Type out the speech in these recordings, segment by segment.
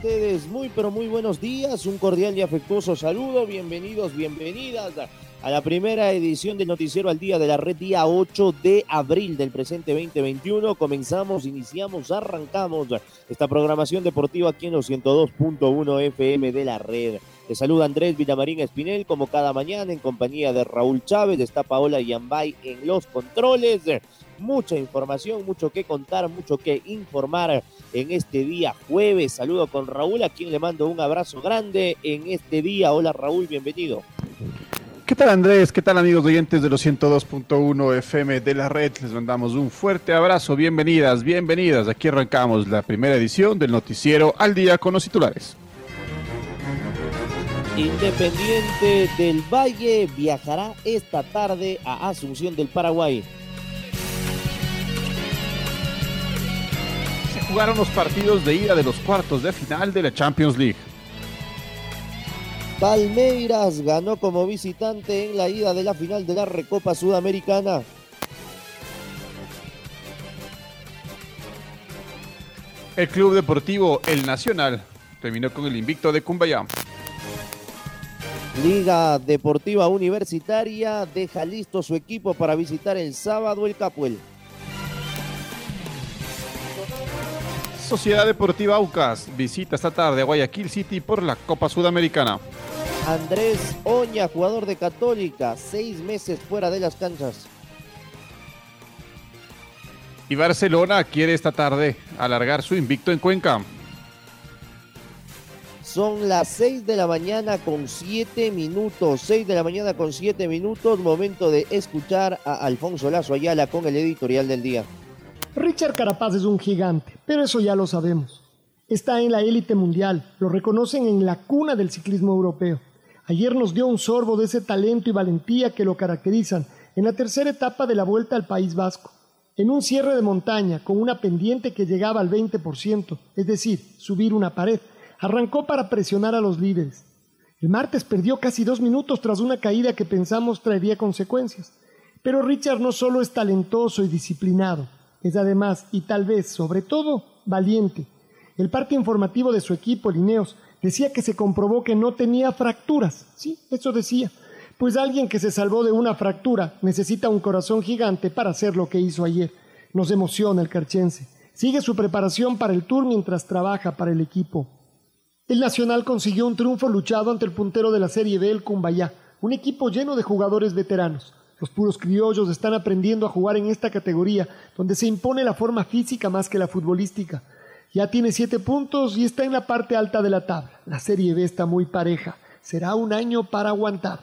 Ustedes muy pero muy buenos días, un cordial y afectuoso saludo, bienvenidos, bienvenidas a la primera edición del noticiero al día de la red día 8 de abril del presente 2021. Comenzamos, iniciamos, arrancamos esta programación deportiva aquí en los 102.1 FM de la red. Te saluda Andrés Villamarín Espinel como cada mañana en compañía de Raúl Chávez, está Paola Yambay en los controles mucha información, mucho que contar, mucho que informar en este día jueves. Saludo con Raúl, a quien le mando un abrazo grande en este día. Hola Raúl, bienvenido. ¿Qué tal Andrés? ¿Qué tal amigos oyentes de los 102.1 FM de la red? Les mandamos un fuerte abrazo, bienvenidas, bienvenidas. Aquí arrancamos la primera edición del noticiero al día con los titulares. Independiente del Valle viajará esta tarde a Asunción del Paraguay jugaron los partidos de ida de los cuartos de final de la Champions League. Palmeiras ganó como visitante en la ida de la final de la Recopa Sudamericana. El Club Deportivo El Nacional terminó con el invicto de Cumbayá. Liga Deportiva Universitaria deja listo su equipo para visitar el sábado el Capuel. Sociedad Deportiva Aucas visita esta tarde a Guayaquil City por la Copa Sudamericana. Andrés Oña, jugador de Católica, seis meses fuera de las canchas. Y Barcelona quiere esta tarde alargar su invicto en Cuenca. Son las seis de la mañana con siete minutos. Seis de la mañana con siete minutos. Momento de escuchar a Alfonso Lazo Ayala con el editorial del día. Richard Carapaz es un gigante, pero eso ya lo sabemos. Está en la élite mundial, lo reconocen en la cuna del ciclismo europeo. Ayer nos dio un sorbo de ese talento y valentía que lo caracterizan en la tercera etapa de la Vuelta al País Vasco. En un cierre de montaña con una pendiente que llegaba al 20%, es decir, subir una pared, arrancó para presionar a los líderes. El martes perdió casi dos minutos tras una caída que pensamos traería consecuencias. Pero Richard no solo es talentoso y disciplinado, es además, y tal vez sobre todo, valiente. El parte informativo de su equipo, Lineos, decía que se comprobó que no tenía fracturas. Sí, eso decía. Pues alguien que se salvó de una fractura necesita un corazón gigante para hacer lo que hizo ayer. Nos emociona el carchense. Sigue su preparación para el tour mientras trabaja para el equipo. El Nacional consiguió un triunfo luchado ante el puntero de la Serie B, el Cumbayá, un equipo lleno de jugadores veteranos. Los puros criollos están aprendiendo a jugar en esta categoría, donde se impone la forma física más que la futbolística. Ya tiene siete puntos y está en la parte alta de la tabla. La Serie B está muy pareja. Será un año para aguantar.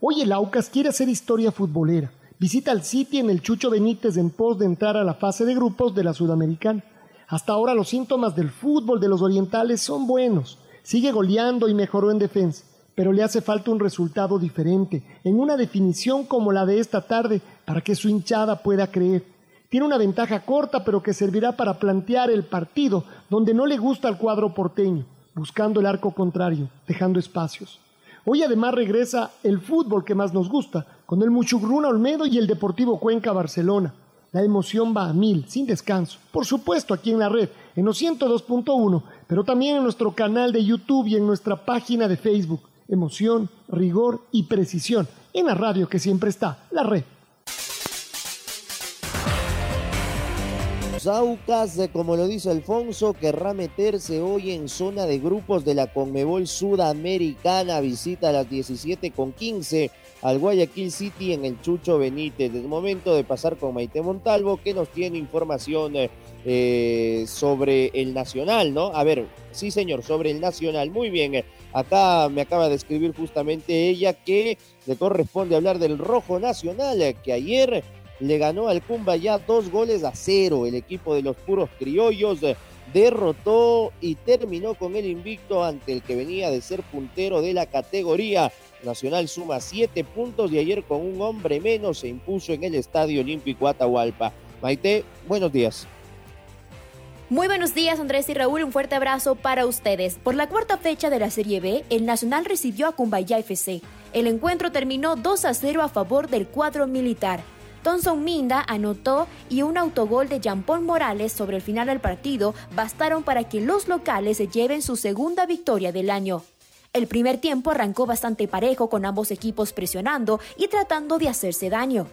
Hoy el Aucas quiere hacer historia futbolera. Visita al City en el Chucho Benítez en pos de entrar a la fase de grupos de la Sudamericana. Hasta ahora los síntomas del fútbol de los orientales son buenos. Sigue goleando y mejoró en defensa pero le hace falta un resultado diferente, en una definición como la de esta tarde, para que su hinchada pueda creer. Tiene una ventaja corta, pero que servirá para plantear el partido donde no le gusta al cuadro porteño, buscando el arco contrario, dejando espacios. Hoy además regresa el fútbol que más nos gusta, con el Muchugruna Olmedo y el Deportivo Cuenca Barcelona. La emoción va a mil, sin descanso. Por supuesto, aquí en la red, en los 102.1, pero también en nuestro canal de YouTube y en nuestra página de Facebook emoción, rigor y precisión en la radio que siempre está, la red. Aucas, como lo dice Alfonso, querrá meterse hoy en zona de grupos de la Conmebol Sudamericana. Visita a las 17 con 15 al Guayaquil City en el Chucho Benítez. Es momento de pasar con Maite Montalvo, que nos tiene información eh, sobre el Nacional, ¿no? A ver, sí señor, sobre el Nacional. Muy bien, acá me acaba de escribir justamente ella que le corresponde hablar del Rojo Nacional, que ayer le ganó al Cumba ya dos goles a cero. El equipo de los puros criollos derrotó y terminó con el invicto ante el que venía de ser puntero de la categoría. Nacional suma siete puntos y ayer con un hombre menos se impuso en el Estadio Olímpico Atahualpa. Maite, buenos días. Muy buenos días Andrés y Raúl, un fuerte abrazo para ustedes. Por la cuarta fecha de la Serie B, el Nacional recibió a Cumbaya FC. El encuentro terminó 2 a 0 a favor del cuadro militar. Thomson Minda anotó y un autogol de Jean-Paul Morales sobre el final del partido bastaron para que los locales se lleven su segunda victoria del año. El primer tiempo arrancó bastante parejo con ambos equipos presionando y tratando de hacerse daño.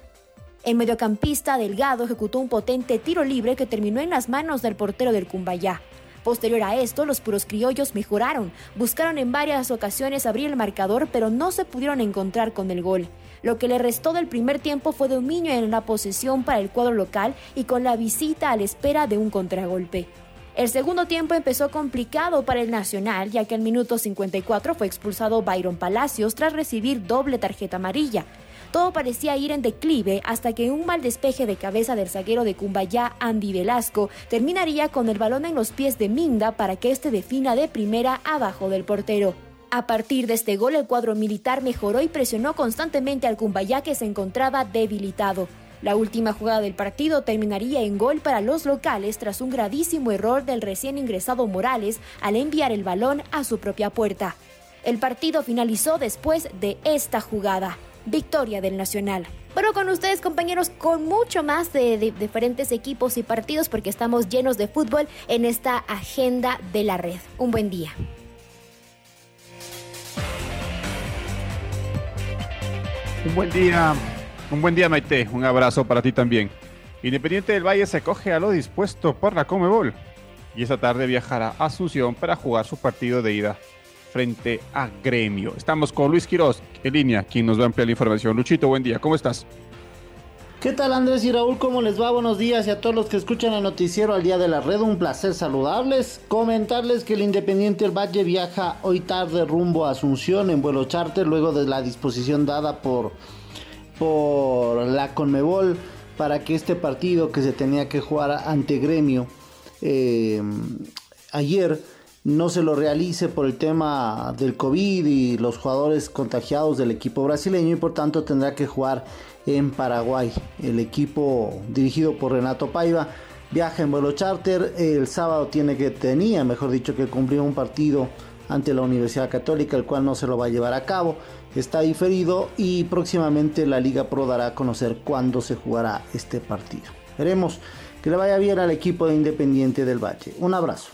El mediocampista Delgado ejecutó un potente tiro libre que terminó en las manos del portero del Cumbayá. Posterior a esto, los puros criollos mejoraron, buscaron en varias ocasiones abrir el marcador, pero no se pudieron encontrar con el gol. Lo que le restó del primer tiempo fue dominio en la posesión para el cuadro local y con la visita a la espera de un contragolpe. El segundo tiempo empezó complicado para el Nacional, ya que al minuto 54 fue expulsado Byron Palacios tras recibir doble tarjeta amarilla. Todo parecía ir en declive hasta que un mal despeje de cabeza del zaguero de Cumbayá, Andy Velasco, terminaría con el balón en los pies de Minda para que este defina de primera abajo del portero. A partir de este gol, el cuadro militar mejoró y presionó constantemente al Cumbayá que se encontraba debilitado. La última jugada del partido terminaría en gol para los locales tras un gravísimo error del recién ingresado Morales al enviar el balón a su propia puerta. El partido finalizó después de esta jugada. Victoria del Nacional. Pero con ustedes compañeros, con mucho más de, de diferentes equipos y partidos porque estamos llenos de fútbol en esta agenda de la red. Un buen día. Un buen día, un buen día Maite, un abrazo para ti también. Independiente del Valle se coge a lo dispuesto por la Comebol y esta tarde viajará a Asunción para jugar su partido de ida frente a Gremio. Estamos con Luis Quiroz en línea, quien nos va a ampliar la información. Luchito, buen día, ¿cómo estás? ¿Qué tal Andrés y Raúl? ¿Cómo les va? Buenos días y a todos los que escuchan el noticiero al día de la red. Un placer saludarles. Comentarles que el Independiente del Valle viaja hoy tarde rumbo a Asunción en vuelo charter luego de la disposición dada por, por la Conmebol para que este partido que se tenía que jugar ante Gremio eh, ayer no se lo realice por el tema del COVID y los jugadores contagiados del equipo brasileño y por tanto tendrá que jugar en Paraguay. El equipo dirigido por Renato Paiva viaja en vuelo charter. El sábado tiene que, tenía, mejor dicho, que cumplir un partido ante la Universidad Católica, el cual no se lo va a llevar a cabo. Está diferido y próximamente la Liga Pro dará a conocer cuándo se jugará este partido. Veremos que le vaya bien al equipo de Independiente del Valle. Un abrazo.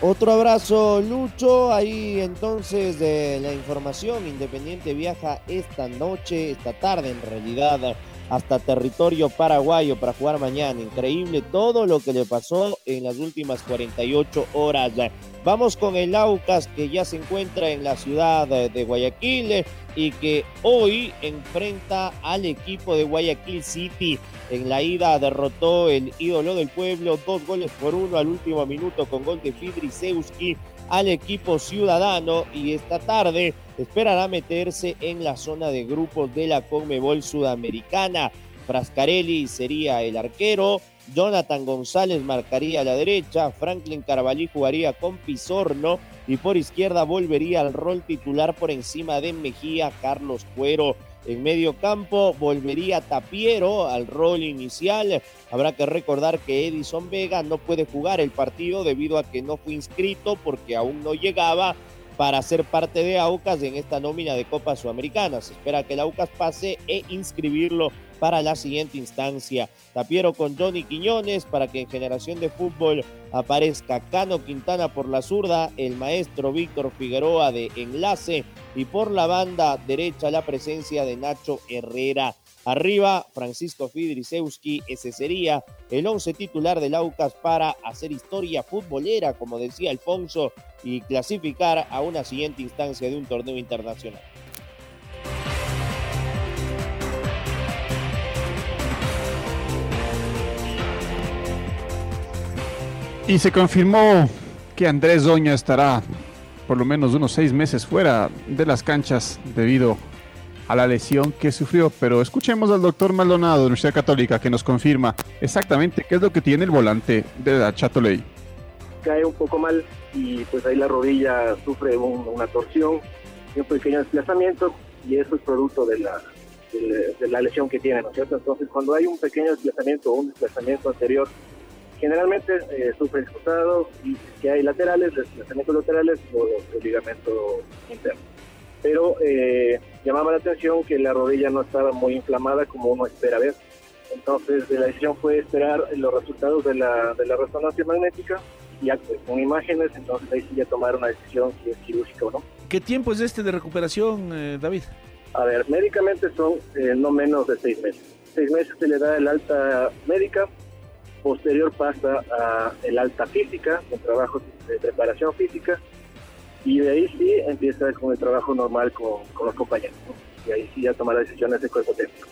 Otro abrazo, Lucho. Ahí entonces de la información. Independiente viaja esta noche, esta tarde en realidad, hasta territorio paraguayo para jugar mañana. Increíble todo lo que le pasó en las últimas 48 horas. Vamos con el Aucas que ya se encuentra en la ciudad de Guayaquil y que hoy enfrenta al equipo de Guayaquil City. En la ida derrotó el ídolo del pueblo, dos goles por uno al último minuto con gol de Fidrisewski al equipo ciudadano y esta tarde esperará meterse en la zona de grupos de la Conmebol Sudamericana. Frascarelli sería el arquero, Jonathan González marcaría a la derecha, Franklin Carabalí jugaría con Pizorno y por izquierda volvería al rol titular por encima de Mejía Carlos Cuero. En medio campo volvería Tapiero al rol inicial. Habrá que recordar que Edison Vega no puede jugar el partido debido a que no fue inscrito porque aún no llegaba para ser parte de Aucas en esta nómina de Copa Sudamericana. Se espera que el Aucas pase e inscribirlo para la siguiente instancia. Tapiero con Johnny Quiñones para que en generación de fútbol aparezca Cano Quintana por la zurda, el maestro Víctor Figueroa de enlace y por la banda derecha la presencia de Nacho Herrera. Arriba, Francisco Fidrisewski, ese sería el once titular del Aucas para hacer historia futbolera, como decía Alfonso, y clasificar a una siguiente instancia de un torneo internacional. Y se confirmó que Andrés Doña estará por lo menos unos seis meses fuera de las canchas debido a la lesión que sufrió. Pero escuchemos al doctor Maldonado de Universidad Católica que nos confirma exactamente qué es lo que tiene el volante de la Chatoley. Cae un poco mal y pues ahí la rodilla sufre una torsión y un pequeño desplazamiento y eso es producto de la, de, la lesión que tiene, ¿no es cierto? Entonces cuando hay un pequeño desplazamiento o un desplazamiento anterior, generalmente eh, sufre expulsado y si hay laterales, desplazamientos laterales o el ligamento interno. Pero eh, llamaba la atención que la rodilla no estaba muy inflamada como uno espera ver. Entonces la decisión fue esperar los resultados de la, de la resonancia magnética y pues, con imágenes, entonces ahí sí ya tomar una decisión si es quirúrgica o no. ¿Qué tiempo es este de recuperación, eh, David? A ver, médicamente son eh, no menos de seis meses. Seis meses se le da el alta médica, posterior pasa a el alta física, con trabajo de preparación física, y de ahí sí empieza con el trabajo normal con, los compañeros. Y ahí sí ya toma las decisiones de cuerpo técnico.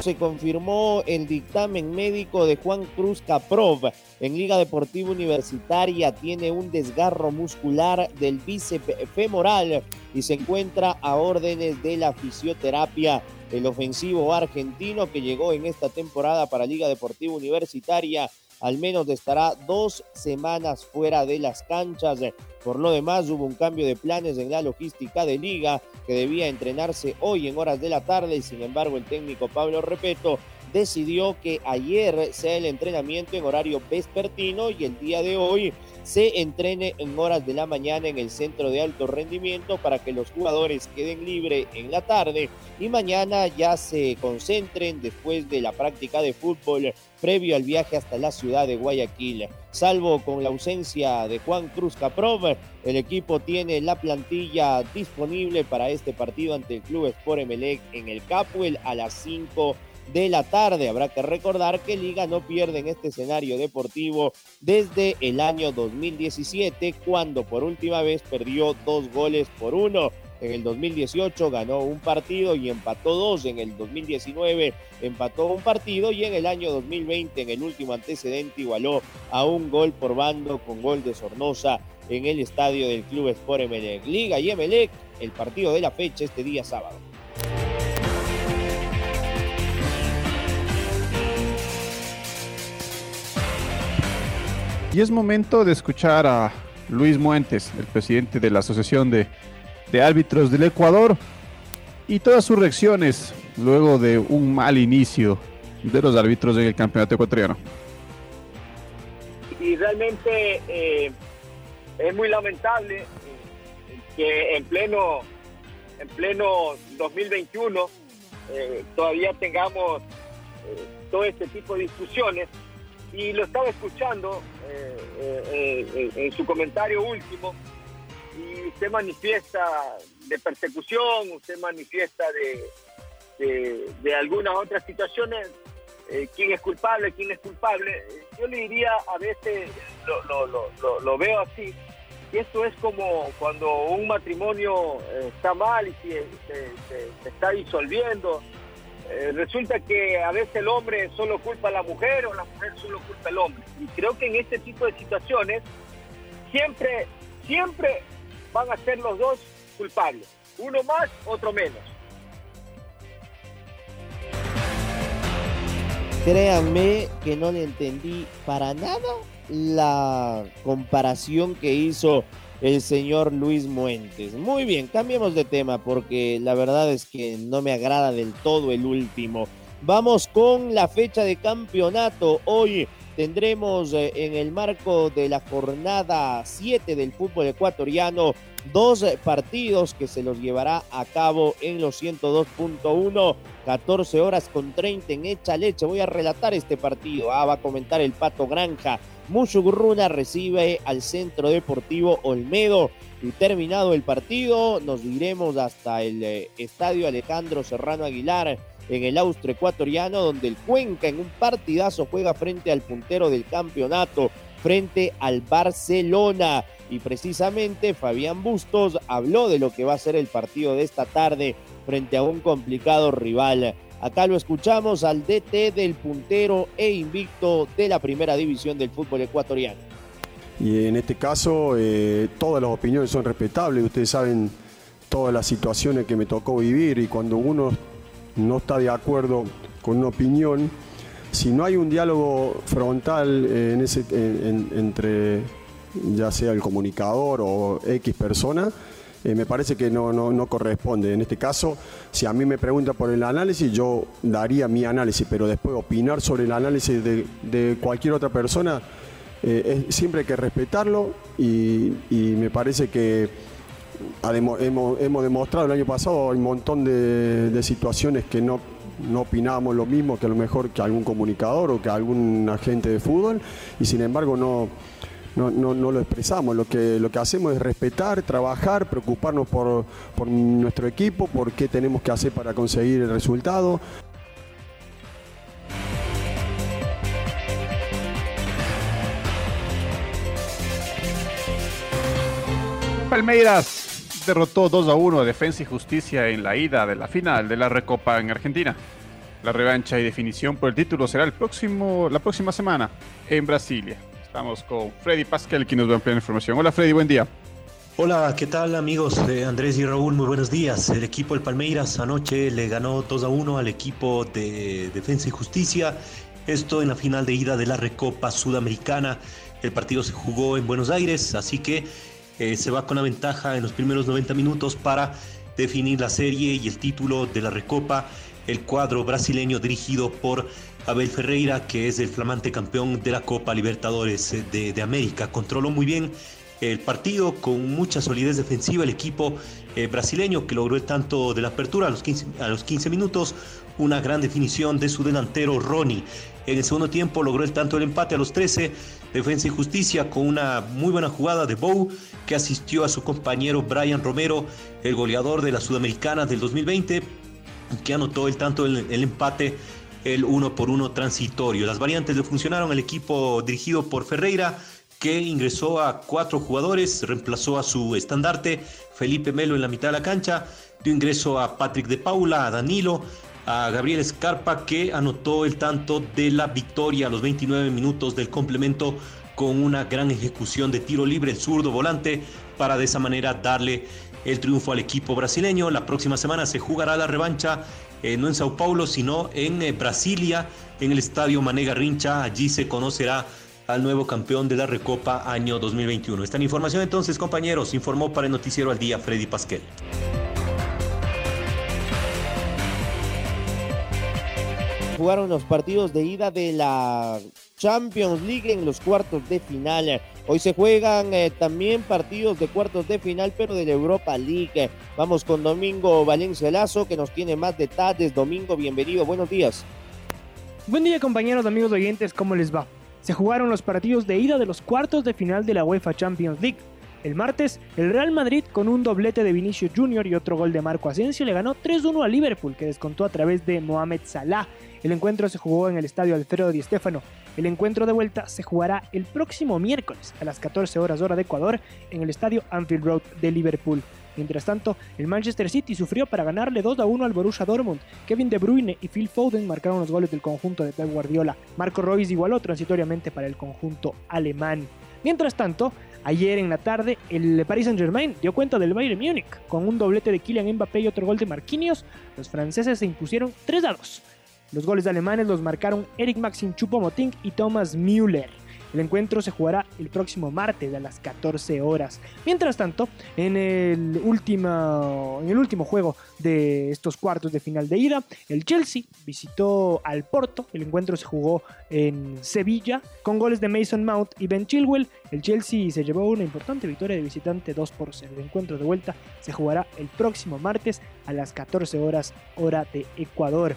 se confirmó el dictamen médico de Juan Cruz Caprov. En Liga Deportiva Universitaria tiene un desgarro muscular del bíceps femoral y se encuentra a órdenes de la fisioterapia. El ofensivo argentino que llegó en esta temporada para Liga Deportiva Universitaria al menos estará dos semanas fuera de las canchas. Por lo demás, hubo un cambio de planes en la logística de liga que debía entrenarse hoy en horas de la tarde y sin embargo el técnico Pablo Repeto decidió que ayer sea el entrenamiento en horario vespertino y el día de hoy se entrene en horas de la mañana en el centro de alto rendimiento para que los jugadores queden libres en la tarde y mañana ya se concentren después de la práctica de fútbol previo al viaje hasta la ciudad de Guayaquil. Salvo con la ausencia de Juan Cruz Caprov, el equipo tiene la plantilla disponible para este partido ante el Club Sport Emelec en el Capuel a las 5 de la tarde. Habrá que recordar que Liga no pierde en este escenario deportivo desde el año 2017, cuando por última vez perdió dos goles por uno. En el 2018 ganó un partido y empató dos. En el 2019 empató un partido y en el año 2020, en el último antecedente, igualó a un gol por bando con gol de Sornosa en el estadio del Club Sport Emelec. Liga y Emelec, el partido de la fecha este día sábado. Y es momento de escuchar a Luis Muentes, el presidente de la Asociación de, Árbitros del Ecuador, y todas sus reacciones luego de un mal inicio de los árbitros en el campeonato ecuatoriano. Y realmente eh, es muy lamentable eh, que en pleno, en pleno 2021 eh, todavía tengamos todo este tipo de discusiones y lo estaba escuchando eh, eh, eh, en su comentario último y usted manifiesta de persecución, usted manifiesta de, de, algunas otras situaciones, quién es culpable, quién es culpable. Yo le diría, a veces lo, lo, lo, veo así, y esto es como cuando un matrimonio está mal y se, se está disolviendo, eh, resulta que a veces el hombre solo culpa a la mujer o la mujer solo culpa al hombre. Y creo que en este tipo de situaciones siempre, siempre van a ser los dos culpables. Uno más, otro menos. Créanme que no le entendí para nada la comparación que hizo el señor Luis Muentes. Muy bien, cambiemos de tema porque la verdad es que no me agrada del todo el último. Vamos con la fecha de campeonato. Hoy tendremos eh, en el marco de la jornada 7 del fútbol ecuatoriano dos partidos que se los llevará a cabo en los 102.1, 14 horas con 30 en Hecha Leche. Voy a relatar este partido. Ah, va a comentar el Pato Granja. Mushugurruna recibe al Centro Deportivo Olmedo. Y terminado el partido, nos iremos hasta el eh, Estadio Alejandro Serrano Aguilar en el Austro ecuatoriano, donde el Cuenca en un partidazo juega frente al puntero del campeonato, frente al Barcelona. Y precisamente Fabián Bustos habló de lo que va a ser el partido de esta tarde frente a un complicado rival Acá lo escuchamos al DT del puntero e invicto de la primera división del fútbol ecuatoriano. Y en este caso, eh, todas las opiniones son respetables. Ustedes saben todas las situaciones que me tocó vivir y cuando uno no está de acuerdo con una opinión, si no hay un diálogo frontal en ese, entre ya sea el comunicador o X persona, eh, me parece que no, no, corresponde. En este caso, si a mí me pregunta por el análisis, yo daría mi análisis, pero después opinar sobre el análisis de, cualquier otra persona, eh, siempre hay que respetarlo y, me parece que hemos, demostrado el año pasado un montón de, situaciones que no, no opinábamos lo mismo que a lo mejor que algún comunicador o que algún agente de fútbol y sin embargo no no, no, no, lo expresamos. Lo que, lo que hacemos es respetar, trabajar, preocuparnos por, por nuestro equipo, por qué tenemos que hacer para conseguir el resultado. Palmeiras derrotó 2 a 1 a Defensa y Justicia en la ida de la final de la Recopa en Argentina. La revancha y definición por el título será el próximo, la próxima semana en Brasilia. Estamos con Freddy Pascal, quien nos va a ampliar información. Hola Freddy, buen día. Hola, ¿qué tal amigos Andrés y Raúl? Muy buenos días. El equipo del Palmeiras anoche le ganó 2 a 1 al equipo de Defensa y Justicia. Esto en la final de ida de la Recopa Sudamericana. El partido se jugó en Buenos Aires, así que eh, se va con la ventaja en los primeros 90 minutos para definir la serie y el título de la Recopa. El cuadro brasileño dirigido por Abel Ferreira, que es el flamante campeón de la Copa Libertadores de, América. Controló muy bien el partido con mucha solidez defensiva el equipo eh, brasileño que logró el tanto de la apertura a los, 15, a los 15 minutos, una gran definición de su delantero Ronnie. En el segundo tiempo logró el tanto del empate a los 13, Defensa y Justicia con una muy buena jugada de Bow que asistió a su compañero Brian Romero, el goleador de la Sudamericana del 2020, que anotó el tanto del el empate el uno por uno transitorio. Las variantes le funcionaron al equipo dirigido por Ferreira, que ingresó a cuatro jugadores, reemplazó a su estandarte Felipe Melo en la mitad de la cancha, dio ingreso a Patrick de Paula, a Danilo, a Gabriel Escarpa, que anotó el tanto de la victoria a los 29 minutos del complemento con una gran ejecución de tiro libre, zurdo volante, para de esa manera darle el triunfo al equipo brasileño. La próxima semana se jugará la revancha eh, no en Sao Paulo, sino en eh, Brasilia, en el estadio Manega Rincha. Allí se conocerá al nuevo campeón de la Recopa año 2021. Esta información entonces, compañeros, informó para el Noticiero al Día Freddy Pasquel. Jugaron los partidos de ida de la Champions League en los cuartos de final. Hoy se juegan eh, también partidos de cuartos de final, pero de la Europa League. Vamos con Domingo Valencia Lazo, que nos tiene más detalles. Domingo, bienvenido, buenos días. Buen día, compañeros, amigos oyentes, ¿cómo les va? Se jugaron los partidos de ida de los cuartos de final de la UEFA Champions League. El martes, el Real Madrid, con un doblete de Vinicius Jr. y otro gol de Marco Asensio, le ganó 3-1 a Liverpool, que descontó a través de Mohamed Salah. El encuentro se jugó en el estadio Alfredo Di Stéfano. El encuentro de vuelta se jugará el próximo miércoles a las 14 horas hora de Ecuador en el estadio Anfield Road de Liverpool. Mientras tanto, el Manchester City sufrió para ganarle 2 a 1 al Borussia Dortmund. Kevin De Bruyne y Phil Foden marcaron los goles del conjunto de Pep Guardiola. Marco Reus igualó transitoriamente para el conjunto alemán. Mientras tanto, Ayer en la tarde, el Paris Saint-Germain dio cuenta del Bayern Múnich. Con un doblete de Kylian Mbappé y otro gol de Marquinhos, los franceses se impusieron 3 a 2. Los goles alemanes los marcaron Eric Maxim Choupo-Moting y Thomas Müller. El encuentro se jugará el próximo martes a las 14 horas. Mientras tanto, en el, último, en el último juego de estos cuartos de final de ida, el Chelsea visitó al Porto. El encuentro se jugó en Sevilla con goles de Mason Mount y Ben Chilwell. El Chelsea se llevó una importante victoria de visitante 2 por 0. El encuentro de vuelta se jugará el próximo martes a las 14 horas hora de Ecuador.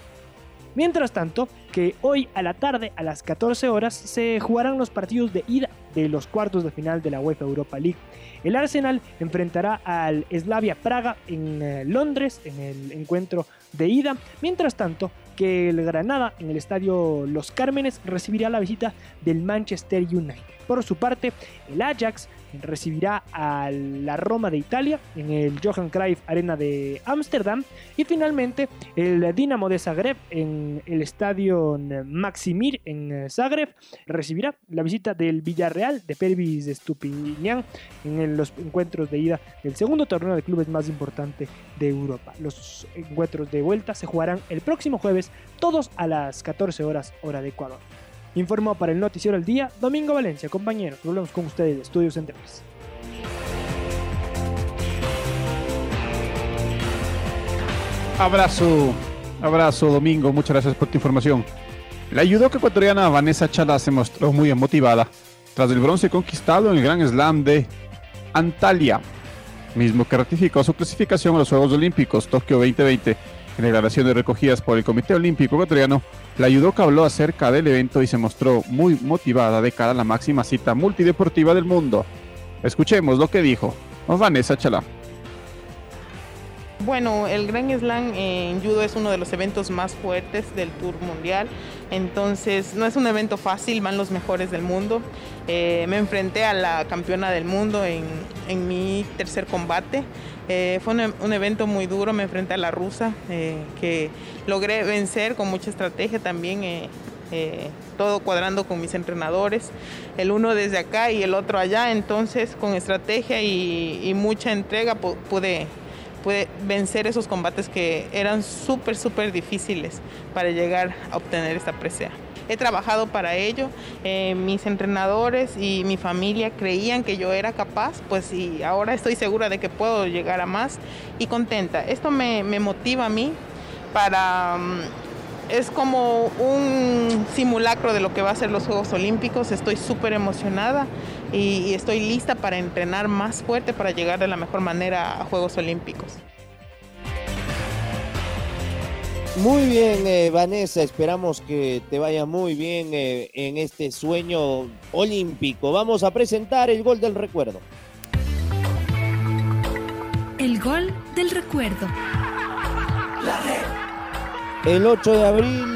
Mientras tanto, que hoy a la tarde a las 14 horas se jugarán los partidos de ida de los cuartos de final de la UEFA Europa League. El Arsenal enfrentará al Slavia Praga en eh, Londres en el encuentro de ida. Mientras tanto, que el Granada en el estadio Los Cármenes recibirá la visita del Manchester United. Por su parte, el Ajax recibirá a la Roma de Italia en el Johan Cruyff Arena de Ámsterdam y finalmente el Dinamo de Zagreb en el estadio Maximir en Zagreb recibirá la visita del Villarreal de Pervis Estupiñán en los encuentros de ida del segundo torneo de clubes más importante de Europa. Los encuentros de vuelta se jugarán el próximo jueves, todos a las 14 horas hora de Ecuador. Informó para el Noticiero El Día, Domingo Valencia. Compañeros, volvemos con ustedes de Estudios Centrales. Abrazo, abrazo Domingo, muchas gracias por tu información. La judoka ecuatoriana Vanessa Chala se mostró muy emotivada tras el bronce conquistado en el Gran Slam de Antalya, mismo que ratificó su clasificación a los Juegos Olímpicos Tokio 2020. En declaraciones recogidas por el Comité Olímpico Ecuatoriano, la judoka habló acerca del evento y se mostró muy motivada de cara a la máxima cita multideportiva del mundo. Escuchemos lo que dijo Vanessa Chalá. Bueno, el Gran Slam en judo es uno de los eventos más fuertes del Tour Mundial, entonces no es un evento fácil, van los mejores del mundo. Eh, me enfrenté a la campeona del mundo en, mi tercer combate. Eh, fue un, evento muy duro, me enfrenté a la rusa, eh, que logré vencer con mucha estrategia también. todo cuadrando con mis entrenadores, el uno desde acá y el otro allá, entonces con estrategia y, y mucha entrega pude puede vencer esos combates que eran súper, súper difíciles para llegar a obtener esta presea. He trabajado para ello, eh, mis entrenadores y mi familia creían que yo era capaz, pues y ahora estoy segura de que puedo llegar a más y contenta. Esto me, me motiva a mí para... Mm, es como un simulacro de lo que va a ser los Juegos Olímpicos. Estoy súper emocionada y, estoy lista para entrenar más fuerte para llegar de la mejor manera a Juegos Olímpicos. Muy bien, eh, Vanessa, esperamos que te vaya muy bien eh, en este sueño olímpico. Vamos a presentar el gol del recuerdo. El gol del recuerdo. El 8 de abril,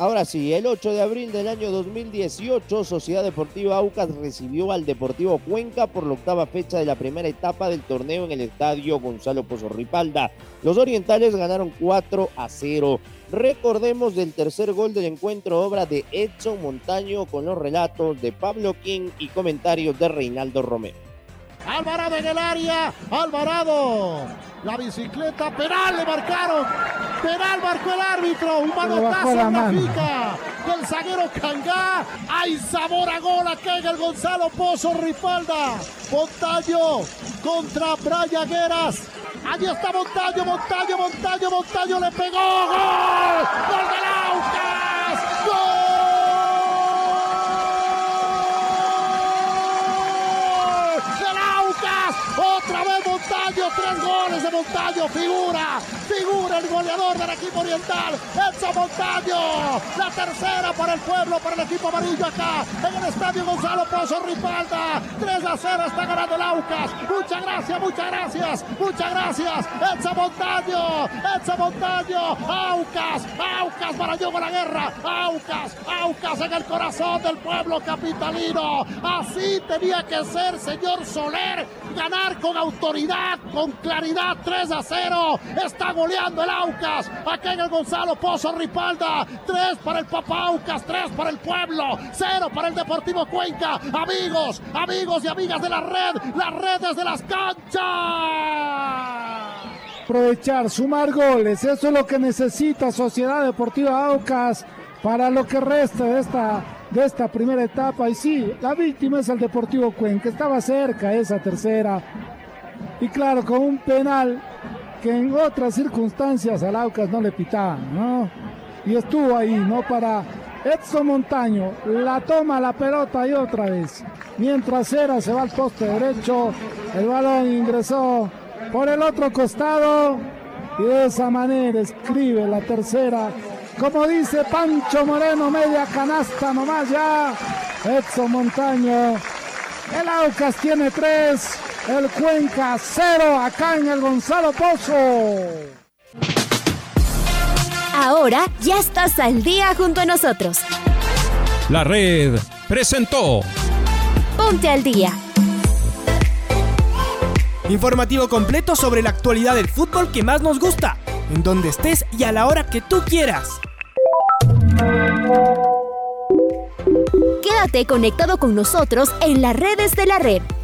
ahora sí, el 8 de abril del año 2018, Sociedad Deportiva Aucas recibió al Deportivo Cuenca por la octava fecha de la primera etapa del torneo en el estadio Gonzalo Pozo Ripalda. Los orientales ganaron 4 a 0. Recordemos del tercer gol del encuentro, obra de Edson Montaño, con los relatos de Pablo King y comentarios de Reinaldo Romero. Alvarado en el área. Alvarado. La bicicleta. Penal le marcaron. Penal marcó el árbitro. Un manotazo en la pica del zaguero Cangá. Hay sabor a gol acá en el Gonzalo Pozo Ripalda. Montaño contra Brian Gueras. Allí está Montaño, Montaño, Montaño, Montaño le pegó. ¡Gol! ¡Gol del Aucas! Vez Tres goles de Montaño, figura, figura el goleador del equipo oriental, Edson Montaño. La tercera para el pueblo, para el equipo amarillo acá, en el estadio Gonzalo Pozo Ripalda. 3 a 0 está ganando el Aucas. Muchas gracias, muchas gracias, muchas gracias. Edson Montaño, Edson Montaño, Aucas, Aucas para con la guerra, Aucas, Aucas en el corazón del pueblo capitalino. Así tenía que ser, señor Soler, ganar con autoridad, con claridad, 3 a 0. Está goleando el Aucas. Aquí en el Gonzalo Pozo Ripalda. 3 para el Papa Aucas, 3 para el pueblo, 0 para el Deportivo Cuenca. Amigos, amigos y amigas de la red, las redes de las canchas. Aprovechar, sumar goles, eso es lo que necesita Sociedad Deportiva Aucas para lo que resta de esta de esta primera etapa. Y sí, la víctima es el Deportivo Cuenca, estaba cerca esa tercera. Y claro, con un penal que en otras circunstancias al Aucas no le pitaban, ¿no? Y estuvo ahí, ¿no? Para Edson Montaño, la toma la pelota y otra vez. Mientras era, se va al poste derecho, el balón ingresó por el otro costado y de esa manera escribe la tercera como dice Pancho Moreno, media canasta nomás ya. Edson Montaño. El Aucas tiene tres. El Cuenca cero acá en el Gonzalo Pozo. Ahora ya estás al día junto a nosotros. La red presentó. Ponte al día. Informativo completo sobre la actualidad del fútbol que más nos gusta, en donde estés y a la hora que tú quieras. Quédate conectado con nosotros en las redes de la red.